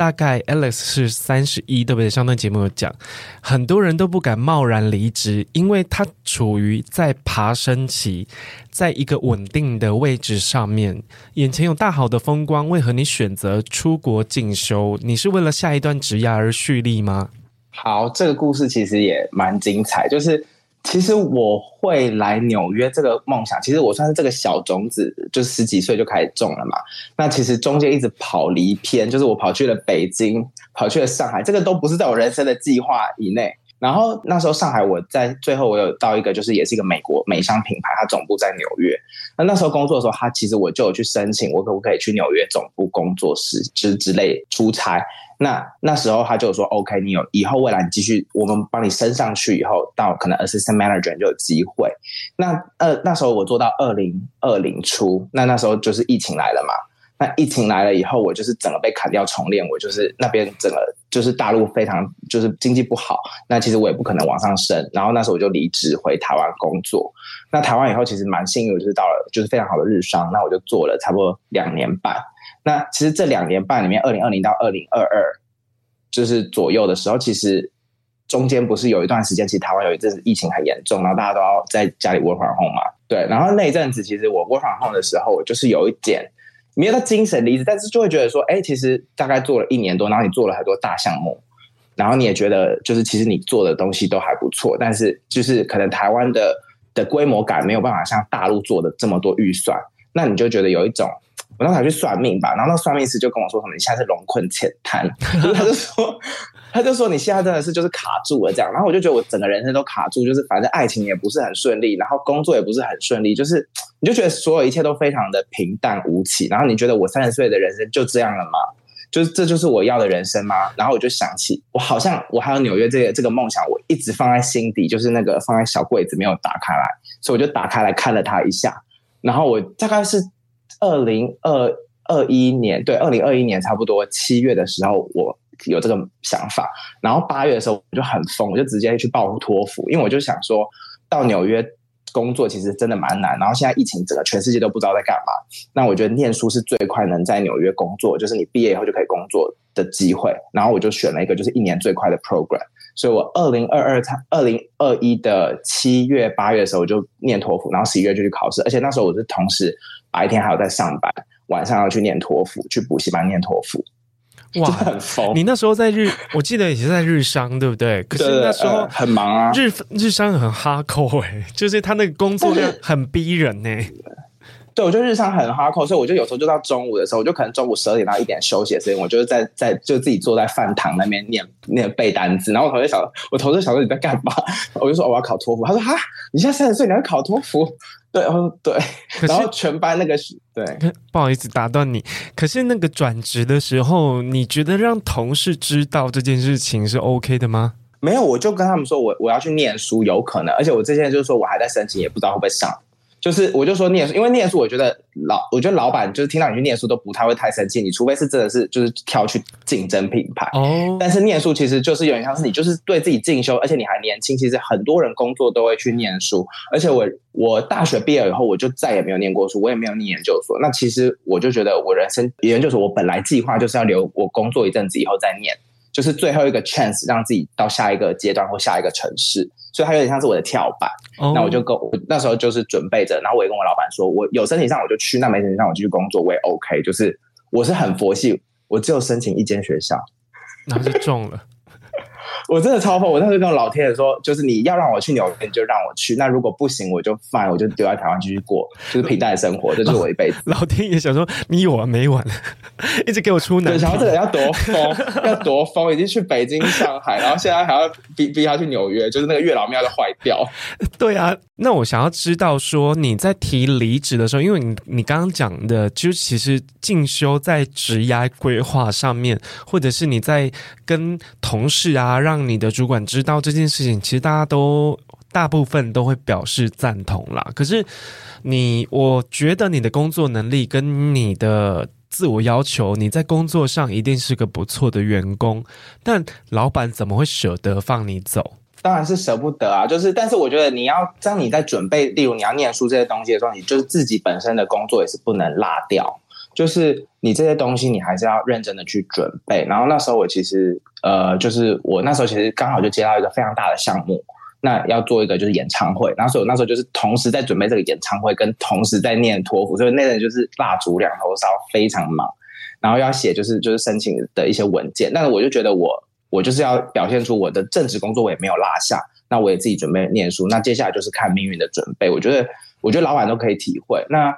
大概 Alex 是三十一，对不对？上段节目有讲，很多人都不敢贸然离职，因为他处于在爬升期，在一个稳定的位置上面，眼前有大好的风光。为何你选择出国进修？你是为了下一段职涯而蓄力吗？好，这个故事其实也蛮精彩，就是其实我会来纽约这个梦想，其实我算是这个小种子，就十几岁就开始种了嘛。那其实中间一直跑离偏，就是我跑去了北京，跑去了上海，这个都不是在我人生的计划以内。然后那时候上海，我在最后我有到一个，就是也是一个美国美商品牌，它总部在纽约。那那时候工作的时候，他其实我就有去申请，我可不可以去纽约总部工作室之之类出差。那那时候他就说，OK，你有以后未来你继续，我们帮你升上去以后，到可能 assistant manager 就有机会。那呃那时候我做到二零二零初，那那时候就是疫情来了嘛。那疫情来了以后，我就是整个被砍掉重练，我就是那边整个就是大陆非常就是经济不好，那其实我也不可能往上升，然后那时候我就离职回台湾工作。那台湾以后其实蛮幸运，就是到了就是非常好的日商，那我就做了差不多两年半。那其实这两年半里面，二零二零到二零二二就是左右的时候，其实中间不是有一段时间，其实台湾有一阵子疫情很严重，然后大家都要在家里 work from home 嘛，对。然后那一阵子，其实我 work from home 的时候，我就是有一点。没有到精神离职，但是就会觉得说，哎，其实大概做了一年多，然后你做了很多大项目，然后你也觉得就是其实你做的东西都还不错，但是就是可能台湾的的规模感没有办法像大陆做的这么多预算，那你就觉得有一种，我当时去算命吧，然后那算命师就跟我说什么，你现在是龙困浅滩，他就说。他就说：“你现在真的是就是卡住了这样。”然后我就觉得我整个人生都卡住，就是反正爱情也不是很顺利，然后工作也不是很顺利，就是 你就觉得所有一切都非常的平淡无奇。然后你觉得我三十岁的人生就这样了吗？就是这就是我要的人生吗？然后我就想起，我好像我还有纽约这个这个梦想，我一直放在心底，就是那个放在小柜子没有打开来，所以我就打开来看了它一下。然后我大概是二零二二一年，对，二零二一年差不多七月的时候，我。有这个想法，然后八月的时候我就很疯，我就直接去报托福，因为我就想说到纽约工作其实真的蛮难。然后现在疫情，整个全世界都不知道在干嘛。那我觉得念书是最快能在纽约工作，就是你毕业以后就可以工作的机会。然后我就选了一个就是一年最快的 program，所以我二零二二、二零二一的七月、八月的时候我就念托福，然后十一月就去考试。而且那时候我是同时白天还有在上班，晚上要去念托福，去补习班念托福。哇，很疯！你那时候在日，我记得也是在日商，对不对？可是那时候、呃、很忙啊。日日商很哈扣哎，就是他那个工作量很逼人呢。对，我就日常很 hardcore，，所以我就有时候就到中午的时候，我就可能中午十二点到一点休息的时间，我就是在在就自己坐在饭堂那边念念背单词。然后我同学想，我同事想说你在干嘛？我就说我要考托福。他说哈，你现在三十岁，你要考托福？对，然后对，然后全班那个对，不好意思打断你。可是那个转职的时候，你觉得让同事知道这件事情是 OK 的吗？没有，我就跟他们说我我要去念书，有可能，而且我之前就是说我还在申请，也不知道会不会上。就是，我就说念书，因为念书，我觉得老，我觉得老板就是听到你去念书都不太会太生气，你除非是真的是就是跳去竞争品牌。哦。但是念书其实就是有点像是你就是对自己进修，而且你还年轻，其实很多人工作都会去念书。而且我我大学毕业以后，我就再也没有念过书，我也没有念研究所。那其实我就觉得我人生研究所，我本来计划就是要留我工作一阵子以后再念，就是最后一个 chance 让自己到下一个阶段或下一个城市。所以它有点像是我的跳板，oh. 那我就跟我那时候就是准备着，然后我也跟我老板说，我有申请上我就去，那没申请上我继续工作，我也 OK。就是我是很佛系，我只有申请一间学校，然后就中了。我真的超疯！我当时跟我老天爷说，就是你要让我去纽约，你就让我去。那如果不行，我就 fine，我就留在台湾继续过，就是平淡的生活，这就是我一辈子。老天爷想说，你有完没完？一直给我出难题。想要这个要多疯，要多疯，已经去北京、上海，然后现在还要逼逼他去纽约，就是那个月老庙要坏掉。对啊，那我想要知道说，你在提离职的时候，因为你你刚刚讲的，就其实进修在职涯规划上面，或者是你在跟同事啊让。让你的主管知道这件事情，其实大家都大部分都会表示赞同啦。可是你，我觉得你的工作能力跟你的自我要求，你在工作上一定是个不错的员工。但老板怎么会舍得放你走？当然是舍不得啊！就是，但是我觉得你要当你在准备，例如你要念书这些东西的时候，你就是自己本身的工作也是不能落掉。就是你这些东西，你还是要认真的去准备。然后那时候我其实。呃，就是我那时候其实刚好就接到一个非常大的项目，那要做一个就是演唱会，然后所以我那时候就是同时在准备这个演唱会，跟同时在念托福，所以那阵就是蜡烛两头烧，非常忙。然后要写就是就是申请的一些文件，但是我就觉得我我就是要表现出我的正职工作我也没有落下，那我也自己准备念书，那接下来就是看命运的准备。我觉得，我觉得老板都可以体会。那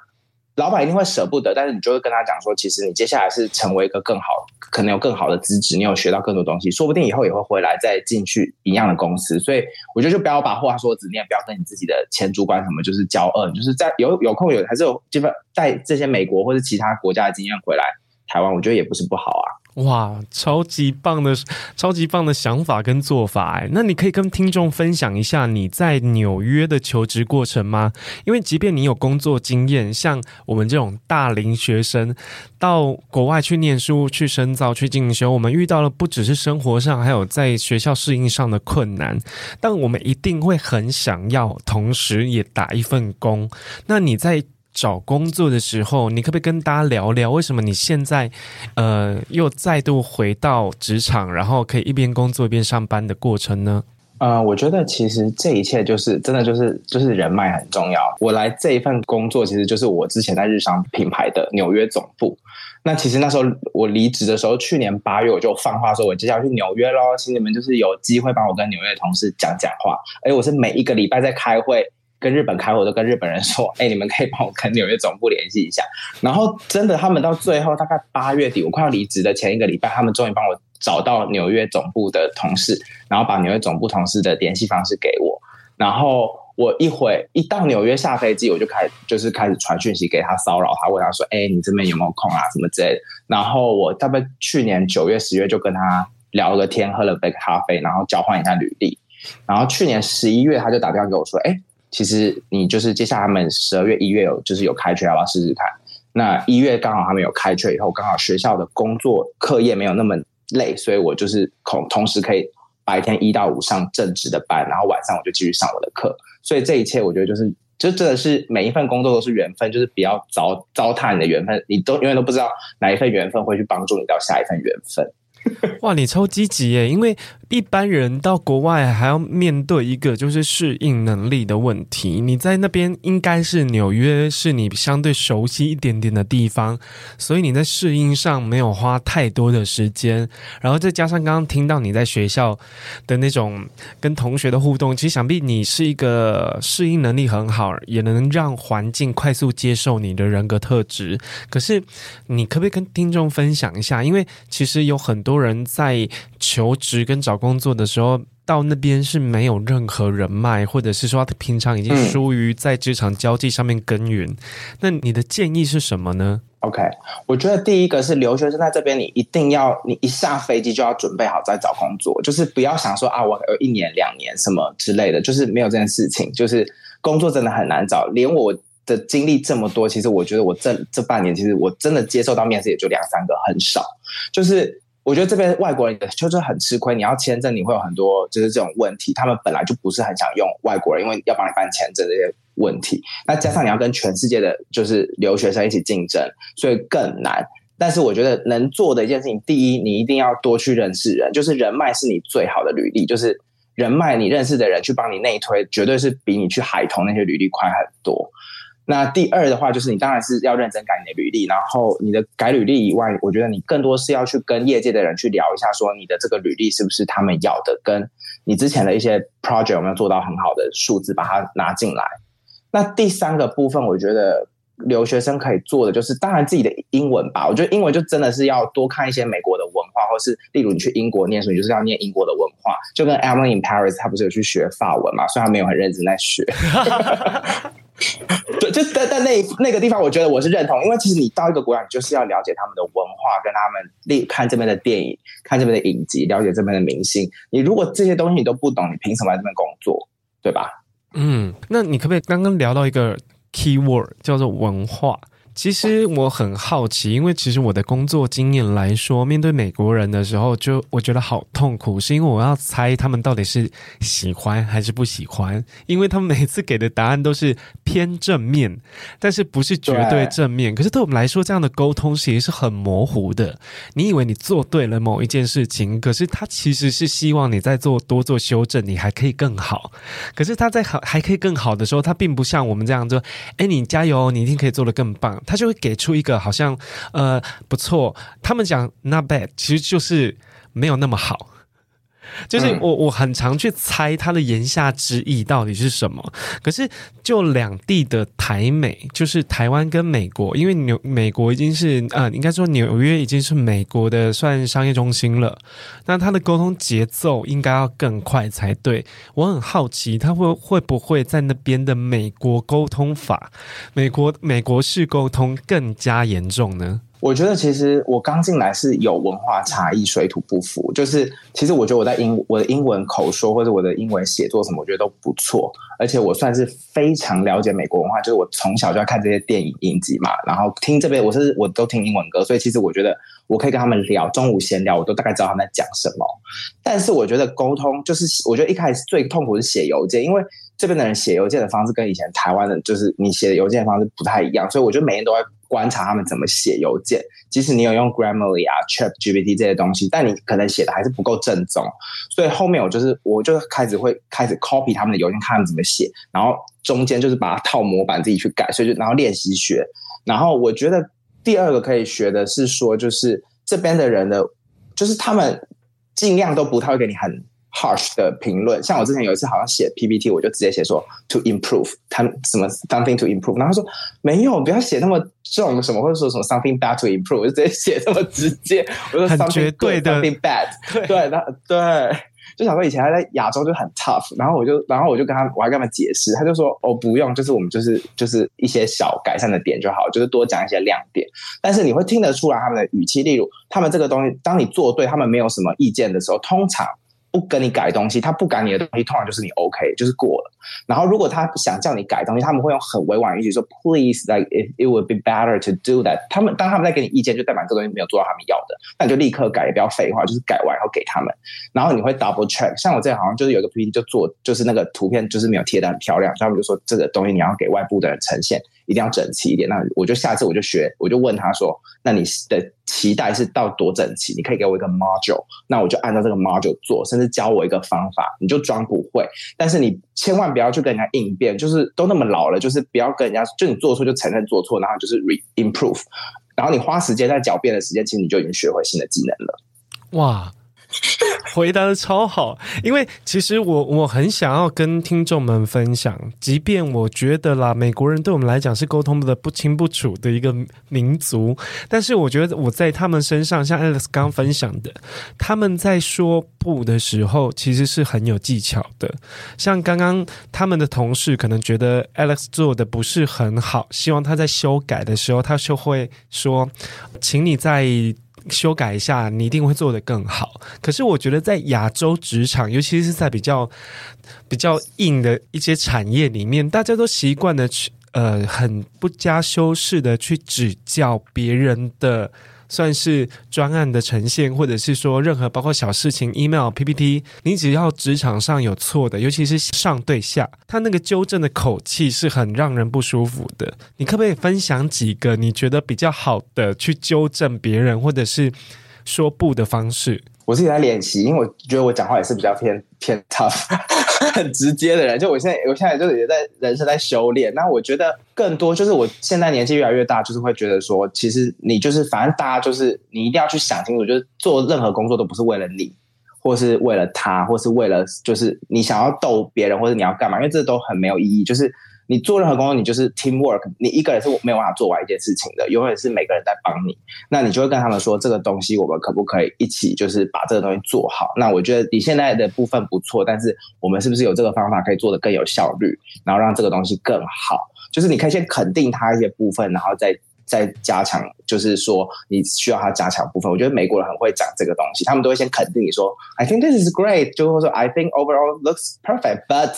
老板一定会舍不得，但是你就会跟他讲说，其实你接下来是成为一个更好，可能有更好的资质，你有学到更多东西，说不定以后也会回来再进去一样的公司。所以我觉得就不要把话说死，你也不要跟你自己的前主管什么就是交恶，就是在有 有空有还是有基本带这些美国或者其他国家的经验回来台湾，我觉得也不是不好啊。哇，超级棒的，超级棒的想法跟做法哎！那你可以跟听众分享一下你在纽约的求职过程吗？因为即便你有工作经验，像我们这种大龄学生到国外去念书、去深造、去进修，我们遇到了不只是生活上，还有在学校适应上的困难，但我们一定会很想要，同时也打一份工。那你在找工作的时候，你可不可以跟大家聊聊，为什么你现在，呃，又再度回到职场，然后可以一边工作一边上班的过程呢？呃，我觉得其实这一切就是真的，就是就是人脉很重要。我来这一份工作，其实就是我之前在日商品牌的纽约总部。那其实那时候我离职的时候，去年八月我就放话说，我接下来去纽约喽，请你们就是有机会帮我跟纽约的同事讲讲话。而我是每一个礼拜在开会。跟日本开会，我都跟日本人说：“ 哎、你们可以帮我跟纽约总部联系一下。”然后真的，他们到最后大概八月底，我快要离职的前一个礼拜，他们终于帮我找到纽约总部的同事，然后把纽约总部同事的联系方式给我。然后我一回一到纽约下飞机，我就开就是开始传讯息给他骚扰他，问他说：“哎、你这边有没有空啊？什么之类的。”然后我大概去年九月、十月就跟他聊了个天，喝了杯咖啡，然后交换一下履历。然后去年十一月，他就打电话给我说：“哎、”其实你就是接下来他们十二月一月有就是有开缺，要不要试试看？那一月刚好他们有开缺以后，刚好学校的工作课业没有那么累，所以我就是同同时可以白天一到五上正职的班，然后晚上我就继续上我的课。所以这一切我觉得就是，就真的是每一份工作都是缘分，就是不要糟糟蹋你的缘分，你都永远都不知道哪一份缘分会去帮助你到下一份缘分。哇，你超积极耶！因为一般人到国外还要面对一个就是适应能力的问题。你在那边应该是纽约，是你相对熟悉一点点的地方，所以你在适应上没有花太多的时间。然后再加上刚刚听到你在学校的那种跟同学的互动，其实想必你是一个适应能力很好，也能让环境快速接受你的人格特质。可是你可不可以跟听众分享一下？因为其实有很多。人在求职跟找工作的时候，到那边是没有任何人脉，或者是说他平常已经疏于在职场交际上面耕耘。那你的建议是什么呢？OK，我觉得第一个是留学生在这边，你一定要你一下飞机就要准备好再找工作，就是不要想说啊，我有一年两年什么之类的，就是没有这件事情。就是工作真的很难找，连我的经历这么多，其实我觉得我这这半年，其实我真的接受到面试也就两三个，很少，就是。我觉得这边外国人就是很吃亏，你要签证，你会有很多就是这种问题。他们本来就不是很想用外国人，因为要帮你办签证这些问题。那加上你要跟全世界的就是留学生一起竞争，所以更难。但是我觉得能做的一件事情，第一，你一定要多去认识人，就是人脉是你最好的履历，就是人脉你认识的人去帮你内推，绝对是比你去海投那些履历快很多。那第二的话，就是你当然是要认真改你的履历，然后你的改履历以外，我觉得你更多是要去跟业界的人去聊一下，说你的这个履历是不是他们要的，跟你之前的一些 project 有没有做到很好的数字，把它拿进来。那第三个部分，我觉得留学生可以做的就是，当然自己的英文吧，我觉得英文就真的是要多看一些美国的化，或是例如你去英国念书，你就是要念英国的文化，就跟 Emily in Paris 他不是有去学法文嘛，虽然他没有很认真在学。对，就在在那那个地方，我觉得我是认同，因为其实你到一个国家，你就是要了解他们的文化，跟他们历看这边的电影，看这边的影集，了解这边的明星。你如果这些东西你都不懂，你凭什么来这边工作？对吧？嗯，那你可不可以刚刚聊到一个 key word 叫做文化？其实我很好奇，因为其实我的工作经验来说，面对美国人的时候，就我觉得好痛苦，是因为我要猜他们到底是喜欢还是不喜欢，因为他们每次给的答案都是偏正面，但是不是绝对正面。可是对我们来说，这样的沟通其实是很模糊的。你以为你做对了某一件事情，可是他其实是希望你在做多做修正，你还可以更好。可是他在好还可以更好的时候，他并不像我们这样说：“哎，你加油，你一定可以做得更棒。”他就会给出一个好像呃不错，他们讲 not bad，其实就是没有那么好。就是我我很常去猜他的言下之意到底是什么。可是就两地的台美，就是台湾跟美国，因为纽美国已经是呃，应该说纽约已经是美国的算商业中心了，那他的沟通节奏应该要更快才对。我很好奇，他会会不会在那边的美国沟通法，美国美国式沟通更加严重呢？我觉得其实我刚进来是有文化差异，水土不服。就是其实我觉得我在英我的英文口说或者我的英文写作什么，我觉得都不错。而且我算是非常了解美国文化，就是我从小就要看这些电影影集嘛，然后听这边我是我都听英文歌，所以其实我觉得我可以跟他们聊中午闲聊，我都大概知道他们在讲什么。但是我觉得沟通就是我觉得一开始最痛苦是写邮件，因为这边的人写邮件的方式跟以前台湾的，就是你写的邮件的方式不太一样，所以我觉得每天都会。观察他们怎么写邮件，即使你有用 Grammarly 啊、ChatGPT 这些东西，但你可能写的还是不够正宗。所以后面我就是，我就开始会开始 copy 他们的邮件，看他们怎么写，然后中间就是把它套模板自己去改，所以就然后练习学。然后我觉得第二个可以学的是说，就是这边的人的，就是他们尽量都不太会给你很。Harsh 的评论，像我之前有一次好像写 PPT，我就直接写说 to improve，他什么 something to improve，然后他说没有，不要写那么重什么，或者说什么 something bad to improve，我就直接写这么直接，我说 something good, 的。something bad，对。对，那对，就想说以前还在亚洲就很 tough，然后我就然后我就跟他，我还跟他们解释，他就说哦不用，就是我们就是就是一些小改善的点就好，就是多讲一些亮点，但是你会听得出来他们的语气，例如他们这个东西，当你做对，他们没有什么意见的时候，通常。不跟你改东西，他不改你的东西，通常就是你 OK，就是过了。然后如果他想叫你改东西，他们会用很委婉语气说 Please, like it, it would be better to do that。他们当他们在给你意见，就代表这东西没有做到他们要的，那你就立刻改，也不要废话，就是改完然后给他们。然后你会 double check。像我这好像就是有一个 PPT 就做，就是那个图片就是没有贴的很漂亮，他们就说这个东西你要给外部的人呈现。一定要整齐一点。那我就下次我就学，我就问他说：“那你的期待是到多整齐？你可以给我一个 module，那我就按照这个 module 做，甚至教我一个方法。你就装不会，但是你千万不要去跟人家应变，就是都那么老了，就是不要跟人家就你做错就承认做错，然后就是 re improve，然后你花时间在狡辩的时间，其实你就已经学会新的技能了。哇！回答的超好，因为其实我我很想要跟听众们分享，即便我觉得啦，美国人对我们来讲是沟通的不清不楚的一个民族，但是我觉得我在他们身上，像 Alex 刚分享的，他们在说不的时候，其实是很有技巧的。像刚刚他们的同事可能觉得 Alex 做的不是很好，希望他在修改的时候，他就会说，请你在。修改一下，你一定会做得更好。可是我觉得在亚洲职场，尤其是在比较比较硬的一些产业里面，大家都习惯的去呃很不加修饰的去指教别人的。算是专案的呈现，或者是说任何包括小事情、email、PPT，你只要职场上有错的，尤其是上对下，他那个纠正的口气是很让人不舒服的。你可不可以分享几个你觉得比较好的去纠正别人，或者是说不的方式？我自己在练习，因为我觉得我讲话也是比较偏偏 tough，很直接的人。就我现在，我现在就是也在人生在修炼。那我觉得更多就是我现在年纪越来越大，就是会觉得说，其实你就是反正大家就是你一定要去想清楚，就是做任何工作都不是为了你，或是为了他，或是为了就是你想要逗别人，或者你要干嘛，因为这都很没有意义。就是。你做任何工作，你就是 teamwork，你一个人是没有办法做完一件事情的，永远是每个人在帮你。那你就会跟他们说，这个东西我们可不可以一起，就是把这个东西做好？那我觉得你现在的部分不错，但是我们是不是有这个方法可以做得更有效率，然后让这个东西更好？就是你可以先肯定他一些部分，然后再。在加强，就是说你需要他加强部分。我觉得美国人很会讲这个东西，他们都会先肯定你说，I think this is great，就会说 I think overall looks perfect，but，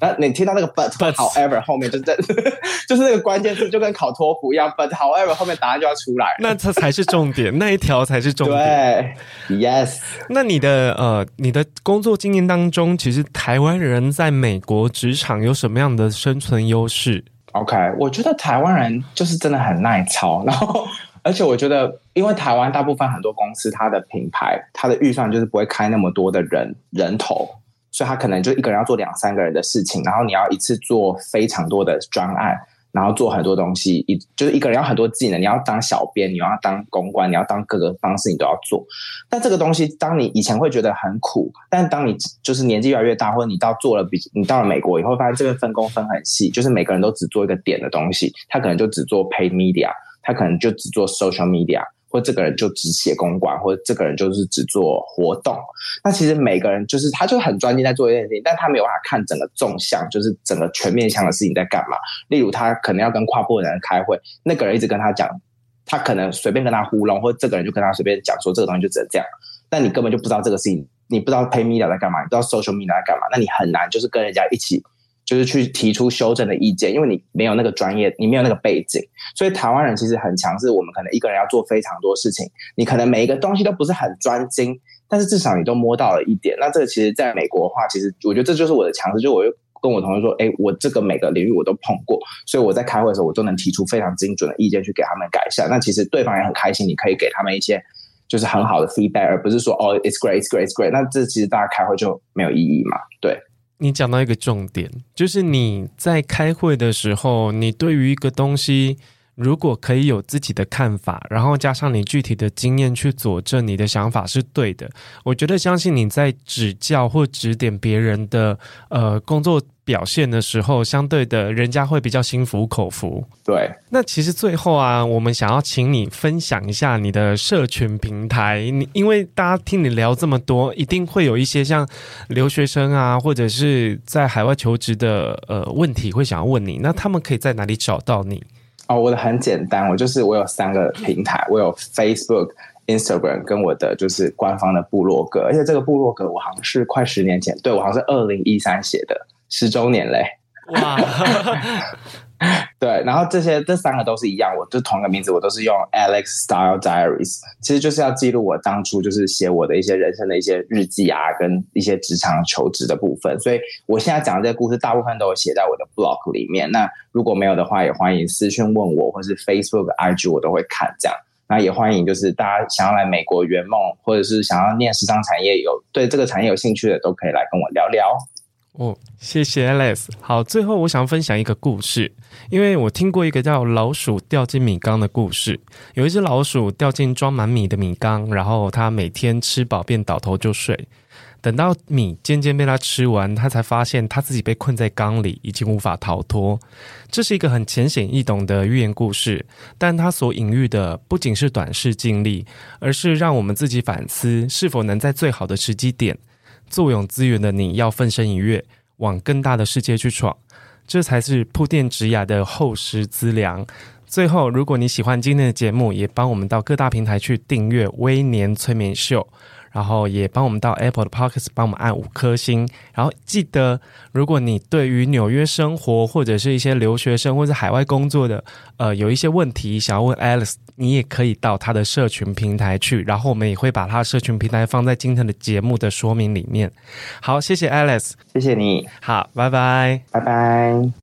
那你听到那个 but，however 后面就在，就是那个关键字就跟考托福一样，but however 后面答案就要出来，那这才是重点，那一条才是重点。对，Yes。那你的呃，你的工作经验当中，其实台湾人在美国职场有什么样的生存优势？OK，我觉得台湾人就是真的很耐操，然后 而且我觉得，因为台湾大部分很多公司，它的品牌，它的预算就是不会开那么多的人人头，所以他可能就一个人要做两三个人的事情，然后你要一次做非常多的专案，然后做很多东西，一就是一个人要很多技能，你要当小编，你要当公关，你要当各个方式，你都要做。但这个东西，当你以前会觉得很苦，但当你就是年纪越来越大，或者你到做了比你到了美国以后，发现这边分工分很细，就是每个人都只做一个点的东西，他可能就只做 paid media，他可能就只做 social media。或这个人就只写公关，或者这个人就是只做活动。那其实每个人就是他就很专心在做一件事情，但他没有办法看整个纵向，就是整个全面向的事情在干嘛。例如，他可能要跟跨部的人开会，那个人一直跟他讲，他可能随便跟他糊弄，或这个人就跟他随便讲说这个东西就只能这样。但你根本就不知道这个事情，你不知道 Pay Media 在干嘛，你不知道 Social Media 在干嘛，那你很难就是跟人家一起。就是去提出修正的意见，因为你没有那个专业，你没有那个背景，所以台湾人其实很强势。我们可能一个人要做非常多事情，你可能每一个东西都不是很专精，但是至少你都摸到了一点。那这个其实在美国的话，其实我觉得这就是我的强势，就我又跟我同事说，哎，我这个每个领域我都碰过，所以我在开会的时候，我都能提出非常精准的意见去给他们改善。那其实对方也很开心，你可以给他们一些就是很好的 feedback，而不是说哦，it's great, it's great, it's great。那这其实大家开会就没有意义嘛？对。你讲到一个重点，就是你在开会的时候，你对于一个东西，如果可以有自己的看法，然后加上你具体的经验去佐证你的想法是对的，我觉得相信你在指教或指点别人的呃工作表现的时候，相对的人家会比较心服口服。对，那其实最后啊，我们想要请你分享一下你的社群平台。你因为大家听你聊这么多，一定会有一些像留学生啊，或者是在海外求职的呃问题会想要问你。那他们可以在哪里找到你？哦，我的很简单，我就是我有三个平台，我有 Facebook、Instagram 跟我的就是官方的部落格，而且这个部落格我好像是快十年前，对，我好像是二零一三写的。十周年嘞！哇，对，然后这些这三个都是一样，我就同一个名字，我都是用 Alex Style Diaries，其实就是要记录我当初就是写我的一些人生的一些日记啊，跟一些职场求职的部分。所以我现在讲的这个故事，大部分都有写在我的 blog 里面。那如果没有的话，也欢迎私讯问我，或是 Facebook、IG 我都会看这样。那也欢迎就是大家想要来美国圆梦，或者是想要念时尚产业有对这个产业有兴趣的，都可以来跟我聊聊。哦，谢谢 Alex。好，最后我想分享一个故事，因为我听过一个叫“老鼠掉进米缸”的故事。有一只老鼠掉进装满米的米缸，然后它每天吃饱便倒头就睡。等到米渐渐被它吃完，它才发现它自己被困在缸里，已经无法逃脱。这是一个很浅显易懂的寓言故事，但它所隐喻的不仅是短视尽力，而是让我们自己反思，是否能在最好的时机点。坐拥资源的你要奋身一跃，往更大的世界去闯，这才是铺垫职涯的厚实资粮。最后，如果你喜欢今天的节目，也帮我们到各大平台去订阅《微年催眠秀》。然后也帮我们到 Apple 的 Pockets 帮我们按五颗星。然后记得，如果你对于纽约生活或者是一些留学生或者海外工作的，呃，有一些问题想要问 Alice 你也可以到他的社群平台去。然后我们也会把他的社群平台放在今天的节目的说明里面。好，谢谢 Alice，谢谢你。好，拜拜，拜拜。